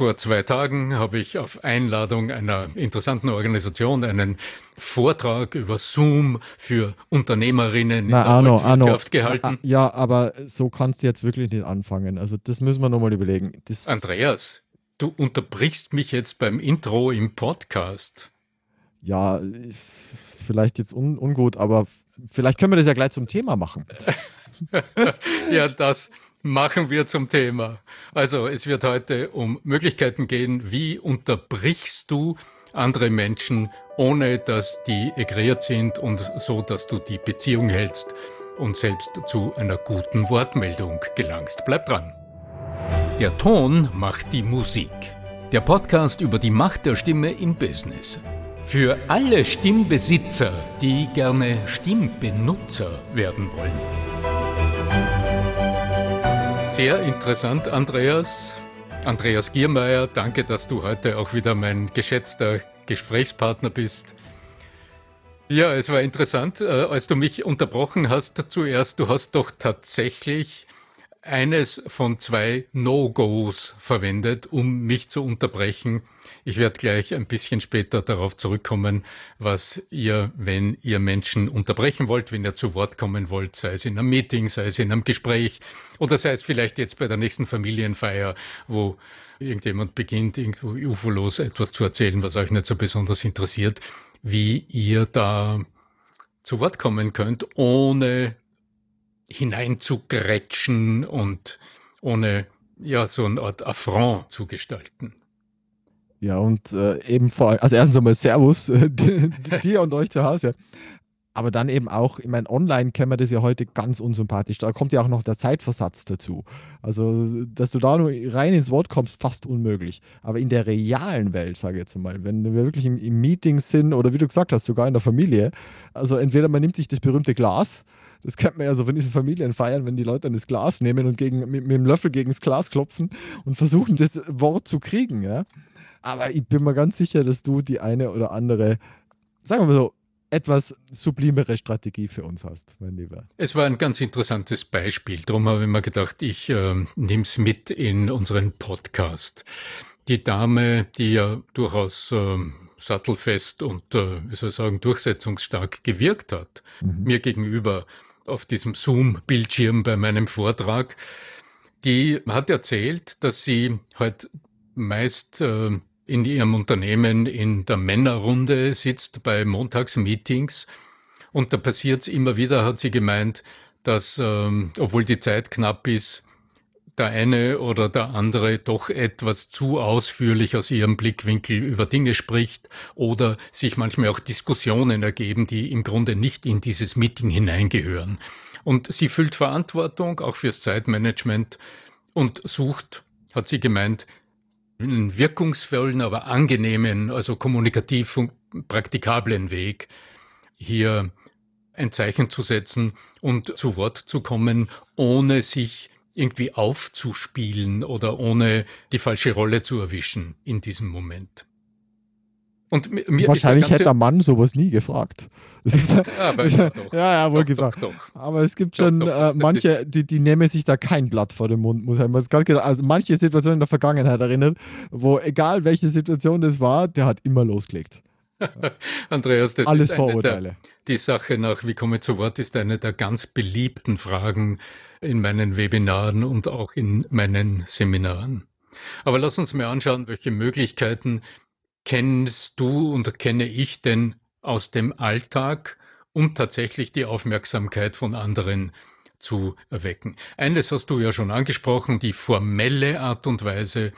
Vor zwei Tagen habe ich auf Einladung einer interessanten Organisation einen Vortrag über Zoom für Unternehmerinnen Na, in der Arno, Wirtschaft Arno, gehalten. Ja, aber so kannst du jetzt wirklich nicht anfangen. Also das müssen wir nochmal überlegen. Das Andreas, du unterbrichst mich jetzt beim Intro im Podcast. Ja, vielleicht jetzt un ungut, aber vielleicht können wir das ja gleich zum Thema machen. ja, das machen wir zum Thema. Also es wird heute um Möglichkeiten gehen, wie unterbrichst du andere Menschen, ohne dass die egriert sind und so, dass du die Beziehung hältst und selbst zu einer guten Wortmeldung gelangst. Bleib dran. Der Ton macht die Musik. Der Podcast über die Macht der Stimme im Business. Für alle Stimmbesitzer, die gerne Stimmbenutzer werden wollen. Sehr interessant, Andreas. Andreas Giermeier, danke, dass du heute auch wieder mein geschätzter Gesprächspartner bist. Ja, es war interessant, äh, als du mich unterbrochen hast zuerst. Du hast doch tatsächlich eines von zwei No-Gos verwendet, um mich zu unterbrechen. Ich werde gleich ein bisschen später darauf zurückkommen, was ihr, wenn ihr Menschen unterbrechen wollt, wenn ihr zu Wort kommen wollt, sei es in einem Meeting, sei es in einem Gespräch oder sei es vielleicht jetzt bei der nächsten Familienfeier, wo irgendjemand beginnt, irgendwo ufolos etwas zu erzählen, was euch nicht so besonders interessiert, wie ihr da zu Wort kommen könnt, ohne hineinzugrätschen und ohne ja so eine Art Affront zu gestalten. Ja, und äh, eben vor allem, also erstens einmal Servus, äh, dir und euch zu Hause. Aber dann eben auch, ich meine, online kennen wir das ja heute ganz unsympathisch. Da kommt ja auch noch der Zeitversatz dazu. Also, dass du da nur rein ins Wort kommst, fast unmöglich. Aber in der realen Welt, sage ich jetzt mal, wenn wir wirklich im, im Meeting sind oder wie du gesagt hast, sogar in der Familie, also entweder man nimmt sich das berühmte Glas, das kennt man ja so von diesen Familienfeiern, wenn die Leute dann das Glas nehmen und gegen, mit, mit dem Löffel gegen das Glas klopfen und versuchen, das Wort zu kriegen, ja. Aber ich bin mir ganz sicher, dass du die eine oder andere, sagen wir mal so, etwas sublimere Strategie für uns hast, mein Lieber. Es war ein ganz interessantes Beispiel. Darum habe ich mir gedacht, ich äh, nehme es mit in unseren Podcast. Die Dame, die ja durchaus äh, sattelfest und, äh, wie soll ich sagen, durchsetzungsstark gewirkt hat, mhm. mir gegenüber auf diesem Zoom-Bildschirm bei meinem Vortrag, die hat erzählt, dass sie halt meist äh, in ihrem Unternehmen in der Männerrunde sitzt bei Montagsmeetings. Und da passiert es immer wieder, hat sie gemeint, dass, ähm, obwohl die Zeit knapp ist, der eine oder der andere doch etwas zu ausführlich aus ihrem Blickwinkel über Dinge spricht oder sich manchmal auch Diskussionen ergeben, die im Grunde nicht in dieses Meeting hineingehören. Und sie fühlt Verantwortung auch fürs Zeitmanagement und sucht, hat sie gemeint, einen wirkungsvollen, aber angenehmen, also kommunikativ praktikablen Weg, hier ein Zeichen zu setzen und zu Wort zu kommen, ohne sich irgendwie aufzuspielen oder ohne die falsche Rolle zu erwischen in diesem Moment. Und mir Wahrscheinlich hätte der Mann sowas nie gefragt. ja, aber ja, doch, ja, ja, wohl doch, gefragt. Doch, aber es gibt schon äh, manche, die, die nehmen sich da kein Blatt vor den Mund, muss ich mal ganz genau. Also manche Situationen in der Vergangenheit erinnert, wo egal welche Situation das war, der hat immer losgelegt. Andreas, das Alles ist Vorurteile. Der, die Sache nach, wie komme ich zu Wort, ist eine der ganz beliebten Fragen in meinen Webinaren und auch in meinen Seminaren. Aber lass uns mal anschauen, welche Möglichkeiten kennst du und kenne ich denn aus dem Alltag, um tatsächlich die Aufmerksamkeit von anderen zu erwecken. Eines hast du ja schon angesprochen, die formelle Art und Weise,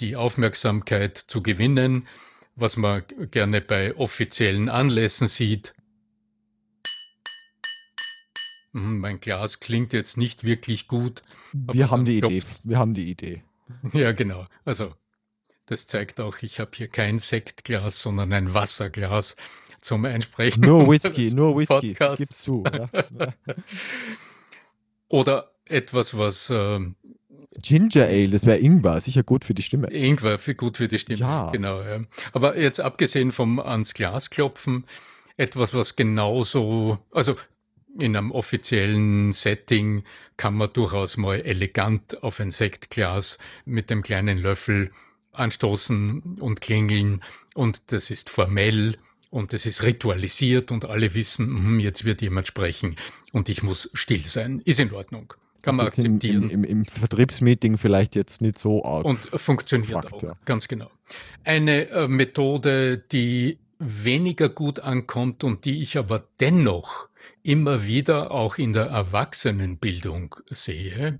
die Aufmerksamkeit zu gewinnen, was man gerne bei offiziellen Anlässen sieht. Hm, mein Glas klingt jetzt nicht wirklich gut. Wir haben die Idee. Wir haben die Idee. Ja, genau. Also das zeigt auch, ich habe hier kein Sektglas, sondern ein Wasserglas zum Einsprechen. Nur Whisky, nur Whisky. Gib's zu. Ja. Oder etwas, was äh, Ginger Ale, das wäre Ingwer, sicher gut für die Stimme. Ingwer, für, gut für die Stimme, ja. genau. Ja. Aber jetzt abgesehen vom ans Glas klopfen, etwas, was genauso, also in einem offiziellen Setting kann man durchaus mal elegant auf ein Sektglas mit dem kleinen Löffel anstoßen und klingeln und das ist formell und es ist ritualisiert und alle wissen, hm, jetzt wird jemand sprechen und ich muss still sein. Ist in Ordnung. Kann man akzeptieren. Im, im, Im, Vertriebsmeeting vielleicht jetzt nicht so arg. Und funktioniert Fakt, auch, ja. ganz genau. Eine äh, Methode, die weniger gut ankommt und die ich aber dennoch immer wieder auch in der Erwachsenenbildung sehe,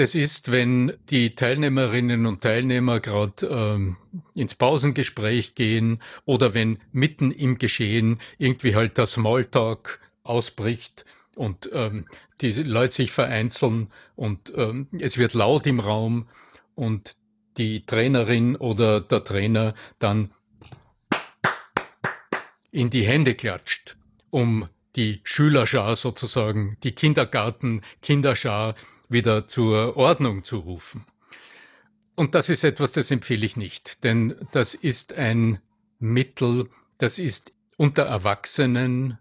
das ist, wenn die Teilnehmerinnen und Teilnehmer gerade ähm, ins Pausengespräch gehen oder wenn mitten im Geschehen irgendwie halt der Smalltalk ausbricht und ähm, die Leute sich vereinzeln und ähm, es wird laut im Raum und die Trainerin oder der Trainer dann in die Hände klatscht, um die Schülerschar sozusagen, die Kindergarten-Kinderschar wieder zur Ordnung zu rufen. Und das ist etwas, das empfehle ich nicht, denn das ist ein Mittel, das ist unter Erwachsenen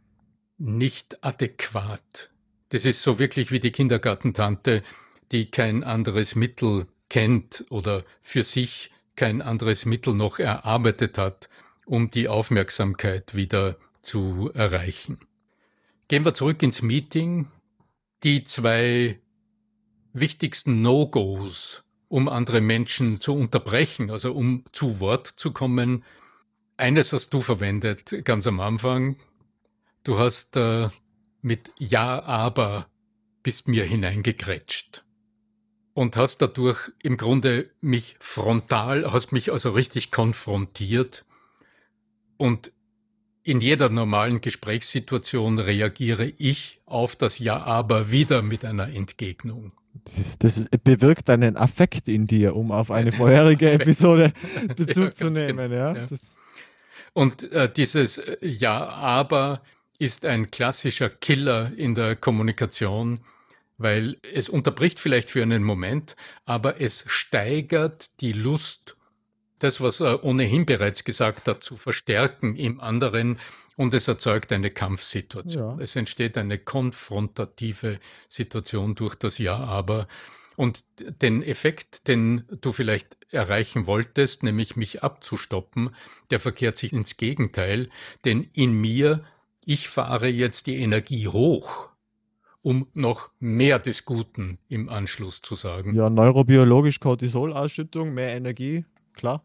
nicht adäquat. Das ist so wirklich wie die Kindergartentante, die kein anderes Mittel kennt oder für sich kein anderes Mittel noch erarbeitet hat, um die Aufmerksamkeit wieder zu erreichen. Gehen wir zurück ins Meeting. Die zwei wichtigsten No-Gos, um andere Menschen zu unterbrechen, also um zu Wort zu kommen. Eines hast du verwendet ganz am Anfang. Du hast äh, mit Ja, aber bist mir hineingekrätscht und hast dadurch im Grunde mich frontal, hast mich also richtig konfrontiert und in jeder normalen Gesprächssituation reagiere ich auf das Ja, aber wieder mit einer Entgegnung. Das, bewirkt einen Affekt in dir, um auf eine vorherige Episode Bezug zu nehmen. Ja? ja. Und äh, dieses Ja, aber ist ein klassischer Killer in der Kommunikation, weil es unterbricht vielleicht für einen Moment, aber es steigert die Lust, das, was er ohnehin bereits gesagt hat, zu verstärken im anderen und es erzeugt eine Kampfsituation. Ja. Es entsteht eine konfrontative Situation durch das Ja, aber. Und den Effekt, den du vielleicht erreichen wolltest, nämlich mich abzustoppen, der verkehrt sich ins Gegenteil, denn in mir, ich fahre jetzt die Energie hoch, um noch mehr des Guten im Anschluss zu sagen. Ja, neurobiologisch Cortisolausschüttung, mehr Energie, klar.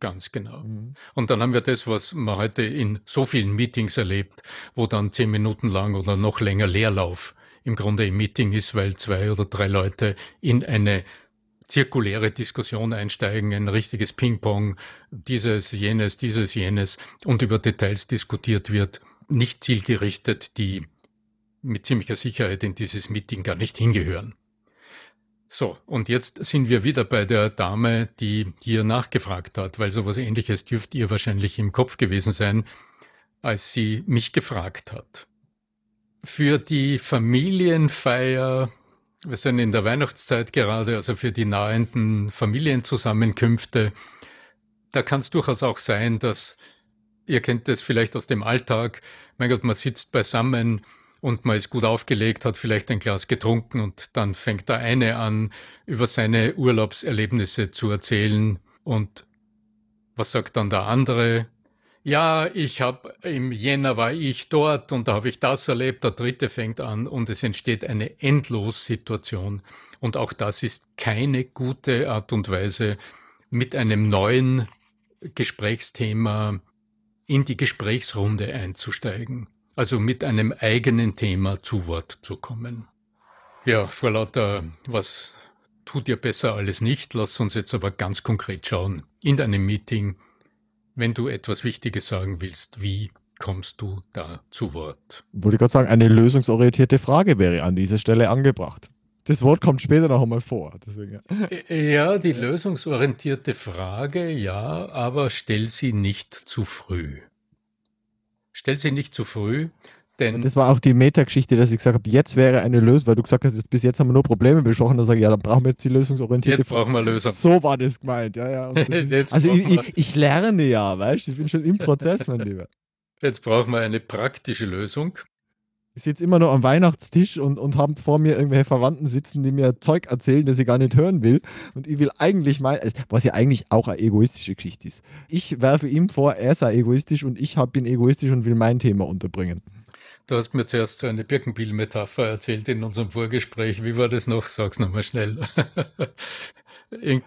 Ganz genau. Mhm. Und dann haben wir das, was man heute in so vielen Meetings erlebt, wo dann zehn Minuten lang oder noch länger Leerlauf im Grunde im Meeting ist, weil zwei oder drei Leute in eine zirkuläre Diskussion einsteigen, ein richtiges Ping-Pong, dieses, jenes, dieses, jenes und über Details diskutiert wird, nicht zielgerichtet, die mit ziemlicher Sicherheit in dieses Meeting gar nicht hingehören. So, und jetzt sind wir wieder bei der Dame, die hier nachgefragt hat, weil sowas ähnliches dürft ihr wahrscheinlich im Kopf gewesen sein, als sie mich gefragt hat. Für die Familienfeier, wir sind in der Weihnachtszeit gerade, also für die nahenden Familienzusammenkünfte, da kann es durchaus auch sein, dass, ihr kennt das vielleicht aus dem Alltag, mein Gott, man sitzt beisammen, und man ist gut aufgelegt, hat vielleicht ein Glas getrunken und dann fängt der eine an, über seine Urlaubserlebnisse zu erzählen. Und was sagt dann der andere? Ja, ich habe im Jänner war ich dort und da habe ich das erlebt, der dritte fängt an und es entsteht eine Endlossituation. Und auch das ist keine gute Art und Weise, mit einem neuen Gesprächsthema in die Gesprächsrunde einzusteigen also mit einem eigenen Thema zu Wort zu kommen. Ja, vor lauter, was tut ihr besser alles nicht, lasst uns jetzt aber ganz konkret schauen. In deinem Meeting, wenn du etwas Wichtiges sagen willst, wie kommst du da zu Wort? Wollte ich gerade sagen, eine lösungsorientierte Frage wäre an dieser Stelle angebracht. Das Wort kommt später noch einmal vor. Deswegen. Ja, die lösungsorientierte Frage, ja, aber stell sie nicht zu früh. Stell sie nicht zu früh, denn. Und das war auch die Metageschichte, dass ich gesagt habe, jetzt wäre eine Lösung, weil du gesagt hast, bis jetzt haben wir nur Probleme besprochen. Dann sage ich, ja, dann brauchen wir jetzt die lösungsorientierte Jetzt brauchen wir Lösung. So war das gemeint, ja, ja. Ist, also ich, ich, ich, lerne ja, weißt du, ich bin schon im Prozess, mein Lieber. Jetzt brauchen wir eine praktische Lösung. Ich sitze immer noch am Weihnachtstisch und, und habe vor mir irgendwelche Verwandten sitzen, die mir Zeug erzählen, das ich gar nicht hören will. Und ich will eigentlich mal, also, was ja eigentlich auch eine egoistische Geschichte ist. Ich werfe ihm vor, er sei egoistisch und ich bin egoistisch und will mein Thema unterbringen. Du hast mir zuerst so eine Birkenbiel-Metapher erzählt in unserem Vorgespräch. Wie war das noch? Sag's nochmal schnell.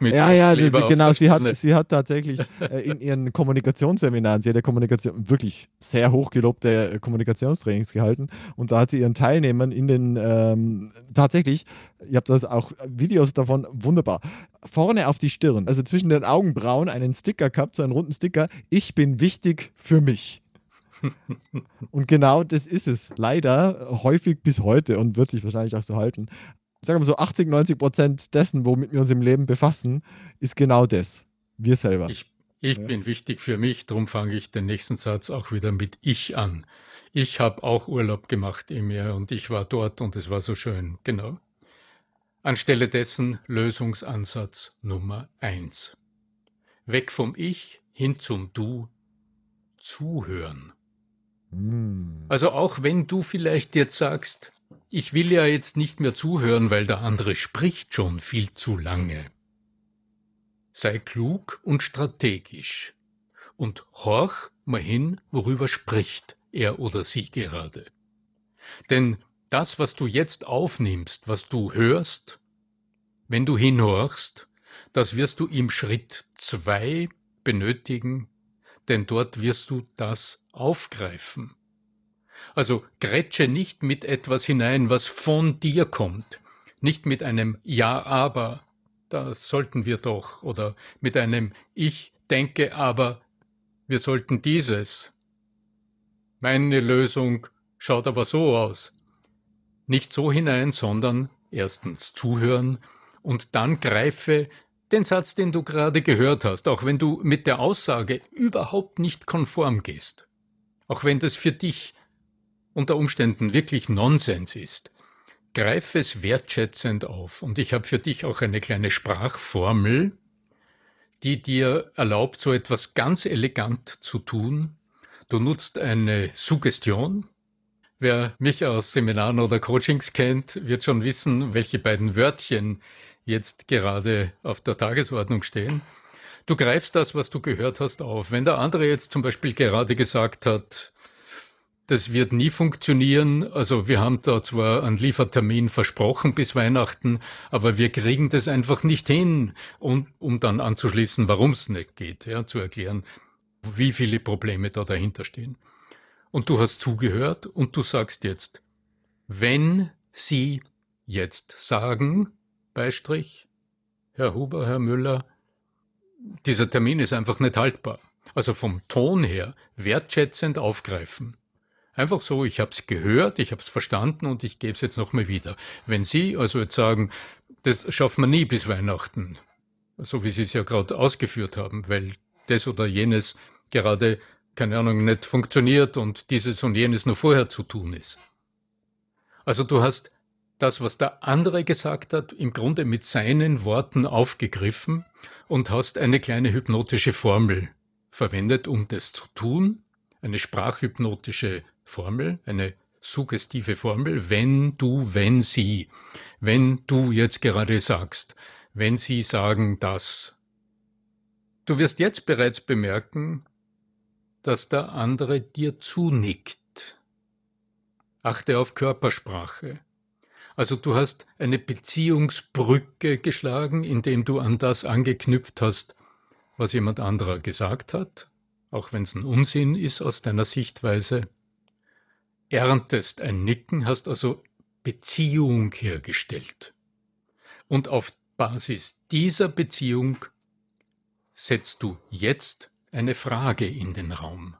Ja, ja, das, genau. Sie hat, sie hat tatsächlich äh, in ihren Kommunikationsseminaren, sie hat ja Kommunikation, wirklich sehr hochgelobte Kommunikationstrainings gehalten und da hat sie ihren Teilnehmern in den, ähm, tatsächlich, ihr habt das auch Videos davon, wunderbar, vorne auf die Stirn, also zwischen den Augenbrauen einen Sticker gehabt, so einen runden Sticker, ich bin wichtig für mich. Und genau das ist es. Leider häufig bis heute und wird sich wahrscheinlich auch so halten sagen wir so 80, 90 Prozent dessen, womit wir uns im Leben befassen, ist genau das. Wir selber. Ich, ich ja. bin wichtig für mich, darum fange ich den nächsten Satz auch wieder mit Ich an. Ich habe auch Urlaub gemacht im Meer und ich war dort und es war so schön. Genau. Anstelle dessen Lösungsansatz Nummer eins. Weg vom Ich hin zum Du. Zuhören. Hm. Also auch wenn du vielleicht jetzt sagst, ich will ja jetzt nicht mehr zuhören, weil der andere spricht schon viel zu lange. Sei klug und strategisch und horch mal hin, worüber spricht er oder sie gerade. Denn das, was du jetzt aufnimmst, was du hörst, wenn du hinhorchst, das wirst du im Schritt zwei benötigen, denn dort wirst du das aufgreifen. Also grätsche nicht mit etwas hinein, was von dir kommt, nicht mit einem Ja, aber, das sollten wir doch, oder mit einem Ich denke aber, wir sollten dieses. Meine Lösung schaut aber so aus. Nicht so hinein, sondern erstens zuhören und dann greife den Satz, den du gerade gehört hast, auch wenn du mit der Aussage überhaupt nicht konform gehst, auch wenn das für dich unter Umständen wirklich Nonsens ist, greif es wertschätzend auf. Und ich habe für dich auch eine kleine Sprachformel, die dir erlaubt, so etwas ganz elegant zu tun. Du nutzt eine Suggestion. Wer mich aus Seminaren oder Coachings kennt, wird schon wissen, welche beiden Wörtchen jetzt gerade auf der Tagesordnung stehen. Du greifst das, was du gehört hast, auf. Wenn der andere jetzt zum Beispiel gerade gesagt hat, das wird nie funktionieren. Also wir haben da zwar einen Liefertermin versprochen bis Weihnachten, aber wir kriegen das einfach nicht hin, um, um dann anzuschließen, warum es nicht geht, ja, zu erklären, wie viele Probleme da dahinter stehen. Und du hast zugehört und du sagst jetzt, wenn Sie jetzt sagen, Beistrich, Herr Huber, Herr Müller, dieser Termin ist einfach nicht haltbar. Also vom Ton her wertschätzend aufgreifen. Einfach so, ich habe es gehört, ich habe es verstanden und ich gebe es jetzt nochmal wieder. Wenn Sie also jetzt sagen, das schaffen wir nie bis Weihnachten, so wie Sie es ja gerade ausgeführt haben, weil das oder jenes gerade, keine Ahnung, nicht funktioniert und dieses und jenes nur vorher zu tun ist. Also du hast das, was der andere gesagt hat, im Grunde mit seinen Worten aufgegriffen und hast eine kleine hypnotische Formel verwendet, um das zu tun, eine sprachhypnotische Formel, eine suggestive Formel, wenn du, wenn sie, wenn du jetzt gerade sagst, wenn sie sagen das. Du wirst jetzt bereits bemerken, dass der andere dir zunickt. Achte auf Körpersprache. Also du hast eine Beziehungsbrücke geschlagen, indem du an das angeknüpft hast, was jemand anderer gesagt hat, auch wenn es ein Unsinn ist aus deiner Sichtweise erntest ein Nicken, hast also Beziehung hergestellt. Und auf Basis dieser Beziehung setzt du jetzt eine Frage in den Raum.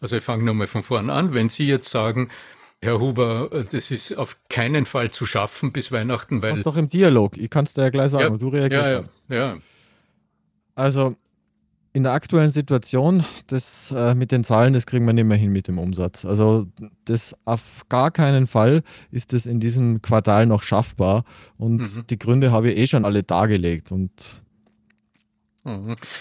Also ich fange nochmal von vorn an. Wenn Sie jetzt sagen, Herr Huber, das ist auf keinen Fall zu schaffen bis Weihnachten, weil. Doch im Dialog. Ich kann es dir ja gleich sagen. Ja, du reagierst. Ja, ja, ja. Also, in der aktuellen Situation, das äh, mit den Zahlen, das kriegen wir nicht mehr hin mit dem Umsatz. Also das auf gar keinen Fall ist das in diesem Quartal noch schaffbar. Und mhm. die Gründe habe ich eh schon alle dargelegt. Und.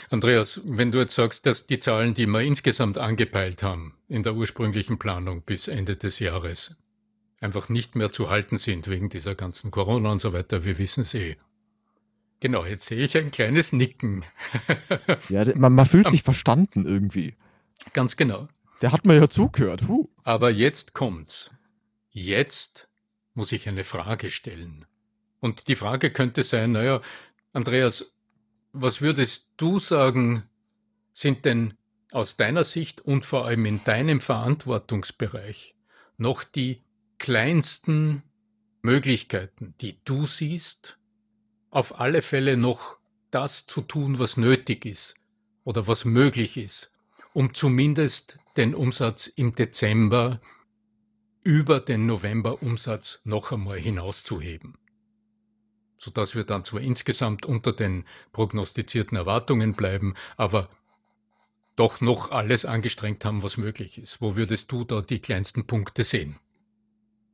Andreas, wenn du jetzt sagst, dass die Zahlen, die wir insgesamt angepeilt haben in der ursprünglichen Planung bis Ende des Jahres, einfach nicht mehr zu halten sind wegen dieser ganzen Corona und so weiter, wir wissen es eh. Genau, jetzt sehe ich ein kleines Nicken. ja, man, man fühlt sich verstanden irgendwie. Ganz genau. Der hat mir ja zugehört. Huh. Aber jetzt kommt's. Jetzt muss ich eine Frage stellen. Und die Frage könnte sein, naja, Andreas, was würdest du sagen, sind denn aus deiner Sicht und vor allem in deinem Verantwortungsbereich noch die kleinsten Möglichkeiten, die du siehst, auf alle Fälle noch das zu tun, was nötig ist oder was möglich ist, um zumindest den Umsatz im Dezember über den November-Umsatz noch einmal hinauszuheben. Sodass wir dann zwar insgesamt unter den prognostizierten Erwartungen bleiben, aber doch noch alles angestrengt haben, was möglich ist. Wo würdest du da die kleinsten Punkte sehen?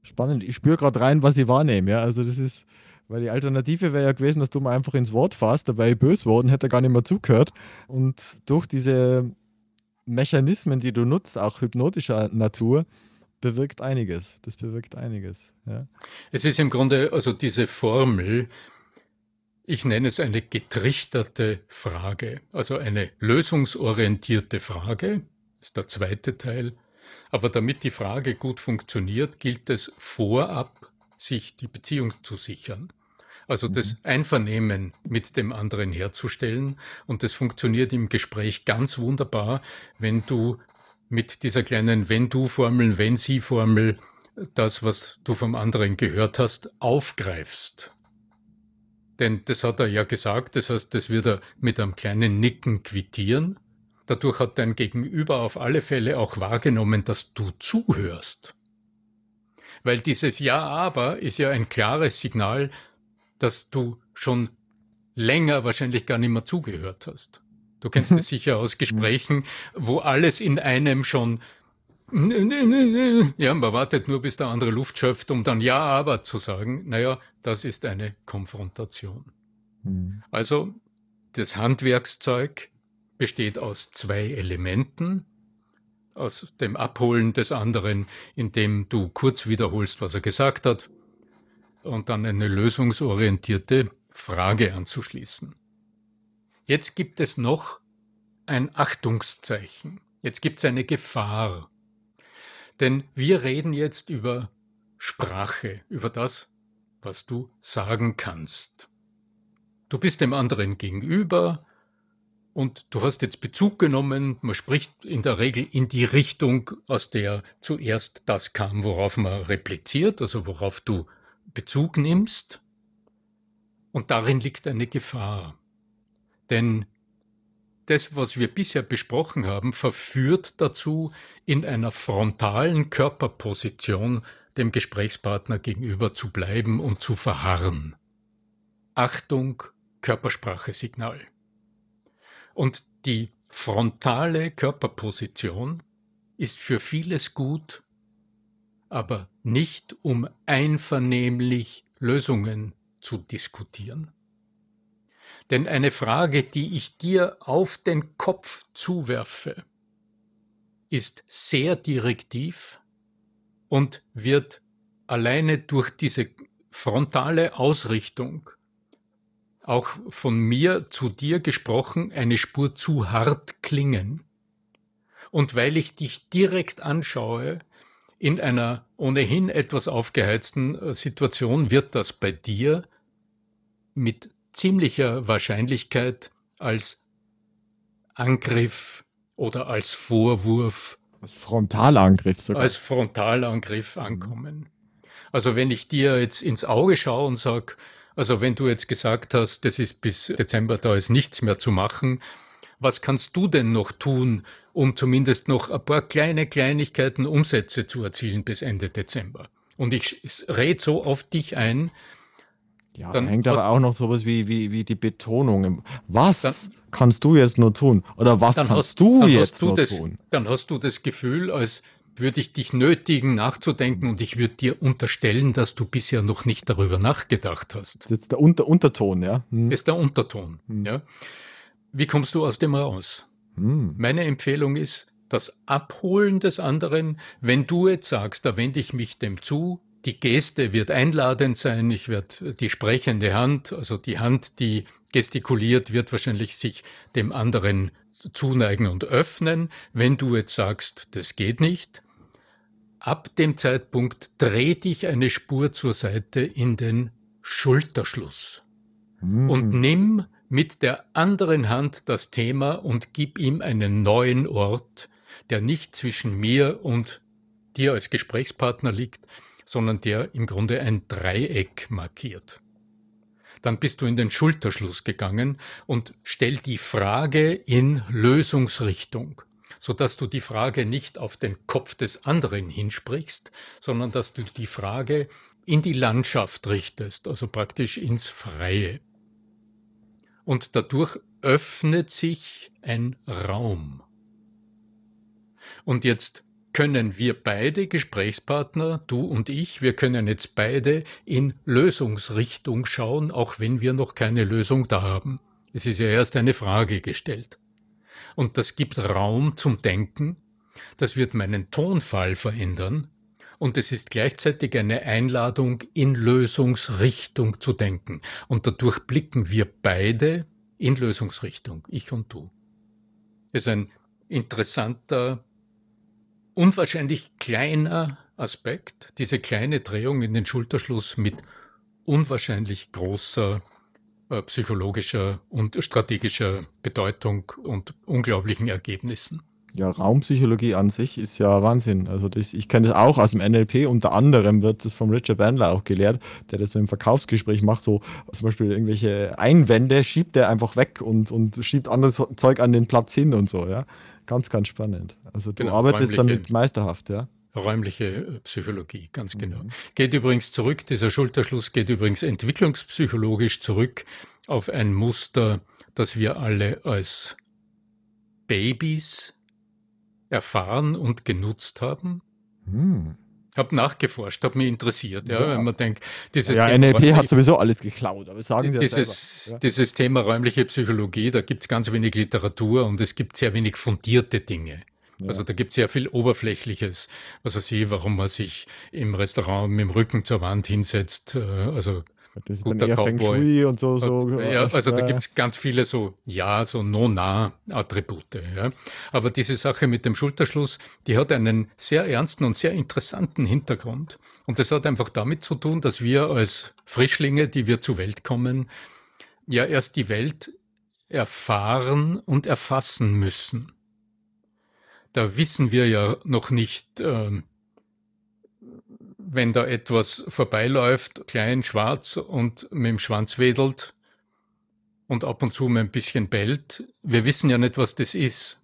Spannend. Ich spüre gerade rein, was ich wahrnehme. Ja, also das ist, weil die Alternative wäre ja gewesen, dass du mal einfach ins Wort fasst, dabei bös worden, hätte gar nicht mehr zugehört. Und durch diese Mechanismen, die du nutzt, auch hypnotischer Natur, bewirkt einiges. Das bewirkt einiges. Ja. Es ist im Grunde also diese Formel, ich nenne es eine getrichterte Frage, also eine lösungsorientierte Frage, ist der zweite Teil. Aber damit die Frage gut funktioniert, gilt es vorab, sich die Beziehung zu sichern. Also das mhm. Einvernehmen mit dem anderen herzustellen. Und das funktioniert im Gespräch ganz wunderbar, wenn du mit dieser kleinen Wenn-Du-Formel, Wenn-Sie-Formel das, was du vom anderen gehört hast, aufgreifst. Denn das hat er ja gesagt, das heißt, das wird er mit einem kleinen Nicken quittieren. Dadurch hat dein Gegenüber auf alle Fälle auch wahrgenommen, dass du zuhörst. Weil dieses Ja, aber ist ja ein klares Signal, dass du schon länger wahrscheinlich gar nicht mehr zugehört hast. Du kennst es sicher aus Gesprächen, wo alles in einem schon ja, man wartet nur, bis der andere Luft schöpft, um dann Ja, aber zu sagen. Naja, das ist eine Konfrontation. Mhm. Also, das Handwerkszeug besteht aus zwei Elementen. Aus dem Abholen des anderen, indem du kurz wiederholst, was er gesagt hat, und dann eine lösungsorientierte Frage anzuschließen. Jetzt gibt es noch ein Achtungszeichen. Jetzt gibt es eine Gefahr. Denn wir reden jetzt über Sprache, über das, was du sagen kannst. Du bist dem anderen gegenüber und du hast jetzt Bezug genommen, man spricht in der Regel in die Richtung, aus der zuerst das kam, worauf man repliziert, also worauf du Bezug nimmst. Und darin liegt eine Gefahr. Denn das, was wir bisher besprochen haben, verführt dazu, in einer frontalen Körperposition dem Gesprächspartner gegenüber zu bleiben und zu verharren. Achtung, Körpersprache-Signal. Und die frontale Körperposition ist für vieles gut, aber nicht um einvernehmlich Lösungen zu diskutieren. Denn eine Frage, die ich dir auf den Kopf zuwerfe, ist sehr direktiv und wird alleine durch diese frontale Ausrichtung auch von mir zu dir gesprochen eine Spur zu hart klingen. Und weil ich dich direkt anschaue, in einer ohnehin etwas aufgeheizten äh, Situation wird das bei dir mit ziemlicher Wahrscheinlichkeit als Angriff oder als Vorwurf. Als Frontalangriff sogar. Als Frontalangriff ankommen. Also wenn ich dir jetzt ins Auge schaue und sag, also wenn du jetzt gesagt hast, das ist bis Dezember, da ist nichts mehr zu machen, was kannst du denn noch tun, um zumindest noch ein paar kleine Kleinigkeiten Umsätze zu erzielen bis Ende Dezember? Und ich rede so auf dich ein, ja, dann hängt aber auch noch sowas wie, wie, wie die Betonung. Was dann, kannst du jetzt nur tun? Oder was kannst hast, du jetzt du nur das, tun? Dann hast du das Gefühl, als würde ich dich nötigen, nachzudenken und ich würde dir unterstellen, dass du bisher noch nicht darüber nachgedacht hast. Das ist der Unter Unterton, ja. Hm. ist der Unterton, hm. ja. wie kommst du aus dem raus? Hm. Meine Empfehlung ist, das Abholen des anderen, wenn du jetzt sagst, da wende ich mich dem zu, die Geste wird einladend sein, ich werde die sprechende Hand, also die Hand, die gestikuliert, wird wahrscheinlich sich dem anderen zuneigen und öffnen. Wenn du jetzt sagst, das geht nicht, ab dem Zeitpunkt dreh dich eine Spur zur Seite in den Schulterschluss mhm. und nimm mit der anderen Hand das Thema und gib ihm einen neuen Ort, der nicht zwischen mir und dir als Gesprächspartner liegt, sondern der im Grunde ein Dreieck markiert. Dann bist du in den Schulterschluss gegangen und stell die Frage in Lösungsrichtung, so dass du die Frage nicht auf den Kopf des anderen hinsprichst, sondern dass du die Frage in die Landschaft richtest, also praktisch ins Freie. Und dadurch öffnet sich ein Raum. Und jetzt können wir beide Gesprächspartner, du und ich, wir können jetzt beide in Lösungsrichtung schauen, auch wenn wir noch keine Lösung da haben. Es ist ja erst eine Frage gestellt. Und das gibt Raum zum Denken, das wird meinen Tonfall verändern und es ist gleichzeitig eine Einladung, in Lösungsrichtung zu denken. Und dadurch blicken wir beide in Lösungsrichtung, ich und du. Das ist ein interessanter unwahrscheinlich kleiner Aspekt, diese kleine Drehung in den Schulterschluss mit unwahrscheinlich großer äh, psychologischer und strategischer Bedeutung und unglaublichen Ergebnissen. Ja, Raumpsychologie an sich ist ja Wahnsinn. Also das, ich kenne das auch aus dem NLP. Unter anderem wird das von Richard Bandler auch gelehrt, der das so im Verkaufsgespräch macht. So zum Beispiel irgendwelche Einwände schiebt er einfach weg und, und schiebt anderes Zeug an den Platz hin und so. Ja, Ganz, ganz spannend. Also du genau, arbeitest damit meisterhaft, ja. Räumliche äh, Psychologie, ganz genau. Mhm. Geht übrigens zurück, dieser Schulterschluss geht übrigens entwicklungspsychologisch zurück auf ein Muster, das wir alle als Babys erfahren und genutzt haben. Mhm habe nachgeforscht, habe mich interessiert, ja, ja, wenn man denkt, dieses ja, Thema NLP hat sowieso alles geklaut, aber sagen Sie dieses, ja. dieses Thema räumliche Psychologie, da gibt es ganz wenig Literatur und es gibt sehr wenig fundierte Dinge. Also da gibt es sehr viel Oberflächliches, was er sieht, warum man sich im Restaurant mit dem Rücken zur Wand hinsetzt, äh, also das ist guter dann eher Feng Shui und so. so ja, also da gibt es ganz viele so, ja, so No-Na-Attribute. Ja. Aber diese Sache mit dem Schulterschluss, die hat einen sehr ernsten und sehr interessanten Hintergrund. Und das hat einfach damit zu tun, dass wir als Frischlinge, die wir zur Welt kommen, ja erst die Welt erfahren und erfassen müssen. Da wissen wir ja noch nicht, ähm, wenn da etwas vorbeiläuft, klein, schwarz und mit dem Schwanz wedelt und ab und zu mal ein bisschen bellt, wir wissen ja nicht, was das ist.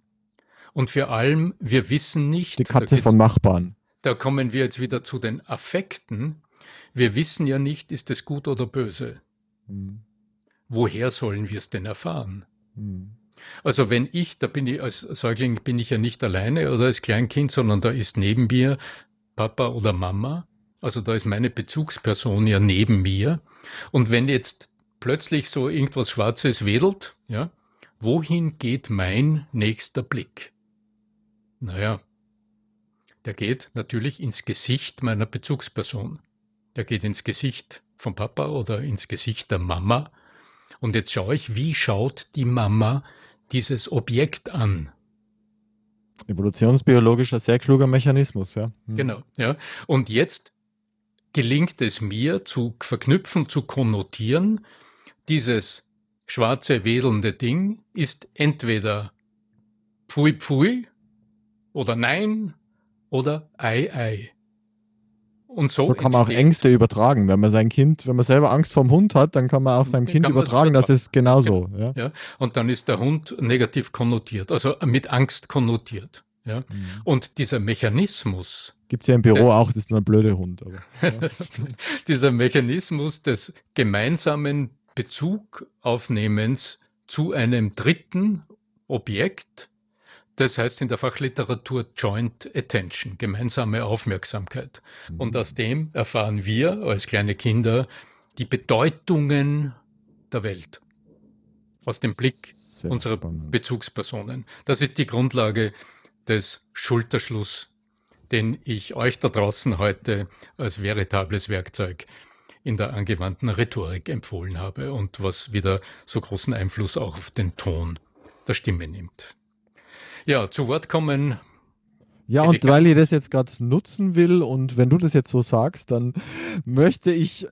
Und vor allem, wir wissen nicht. Die Katze von Nachbarn. Da kommen wir jetzt wieder zu den Affekten. Wir wissen ja nicht, ist es gut oder böse. Mhm. Woher sollen wir es denn erfahren? Mhm. Also wenn ich, da bin ich als Säugling bin ich ja nicht alleine oder als Kleinkind, sondern da ist neben mir Papa oder Mama also da ist meine Bezugsperson ja neben mir. Und wenn jetzt plötzlich so irgendwas Schwarzes wedelt, ja, wohin geht mein nächster Blick? Naja, der geht natürlich ins Gesicht meiner Bezugsperson. Der geht ins Gesicht vom Papa oder ins Gesicht der Mama. Und jetzt schaue ich, wie schaut die Mama dieses Objekt an? Evolutionsbiologischer, sehr kluger Mechanismus, ja. Hm. Genau, ja. Und jetzt gelingt es mir zu verknüpfen, zu konnotieren, dieses schwarze wedelnde Ding ist entweder Pfui Pfui oder Nein oder Ei Ei. Und so, so kann man auch Ängste übertragen. Wenn man sein Kind, wenn man selber Angst vor dem Hund hat, dann kann man auch seinem Kind übertragen, das ist genauso. Ja. ja. Und dann ist der Hund negativ konnotiert, also mit Angst konnotiert. Ja. Mhm. Und dieser Mechanismus, Gibt es ja im Büro das, auch, das ist ein blöder Hund. Aber, ja. dieser Mechanismus des gemeinsamen Bezugaufnehmens zu einem dritten Objekt, das heißt in der Fachliteratur Joint Attention, gemeinsame Aufmerksamkeit. Mhm. Und aus dem erfahren wir als kleine Kinder die Bedeutungen der Welt. Aus dem Blick unserer spannend. Bezugspersonen. Das ist die Grundlage des Schulterschluss, den ich euch da draußen heute als veritables Werkzeug in der angewandten Rhetorik empfohlen habe und was wieder so großen Einfluss auch auf den Ton der Stimme nimmt. Ja, zu Wort kommen ja, und weil ich das jetzt gerade nutzen will und wenn du das jetzt so sagst, dann möchte ich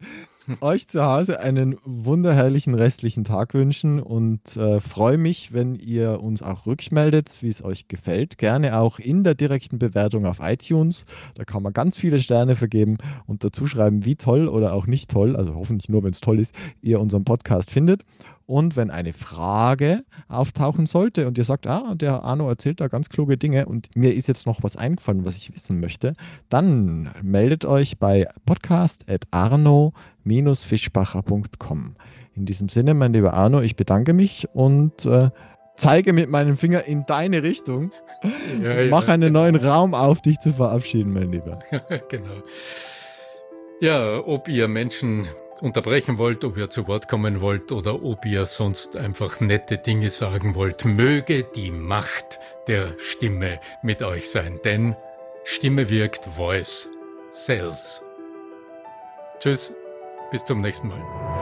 euch zu Hause einen wunderherrlichen restlichen Tag wünschen und äh, freue mich, wenn ihr uns auch rückmeldet, wie es euch gefällt. Gerne auch in der direkten Bewertung auf iTunes. Da kann man ganz viele Sterne vergeben und dazu schreiben, wie toll oder auch nicht toll, also hoffentlich nur, wenn es toll ist, ihr unseren Podcast findet. Und wenn eine Frage auftauchen sollte und ihr sagt, ah, der Arno erzählt da ganz kluge Dinge und mir ist jetzt noch was eingefallen, was ich wissen möchte, dann meldet euch bei podcast.arno-fischbacher.com. In diesem Sinne, mein lieber Arno, ich bedanke mich und äh, zeige mit meinem Finger in deine Richtung. Ja, ja, Mach einen neuen Raum auf, dich zu verabschieden, mein Lieber. genau. Ja, ob ihr Menschen unterbrechen wollt, ob ihr zu Wort kommen wollt oder ob ihr sonst einfach nette Dinge sagen wollt, möge die Macht der Stimme mit euch sein, denn Stimme wirkt, Voice sells. Tschüss, bis zum nächsten Mal.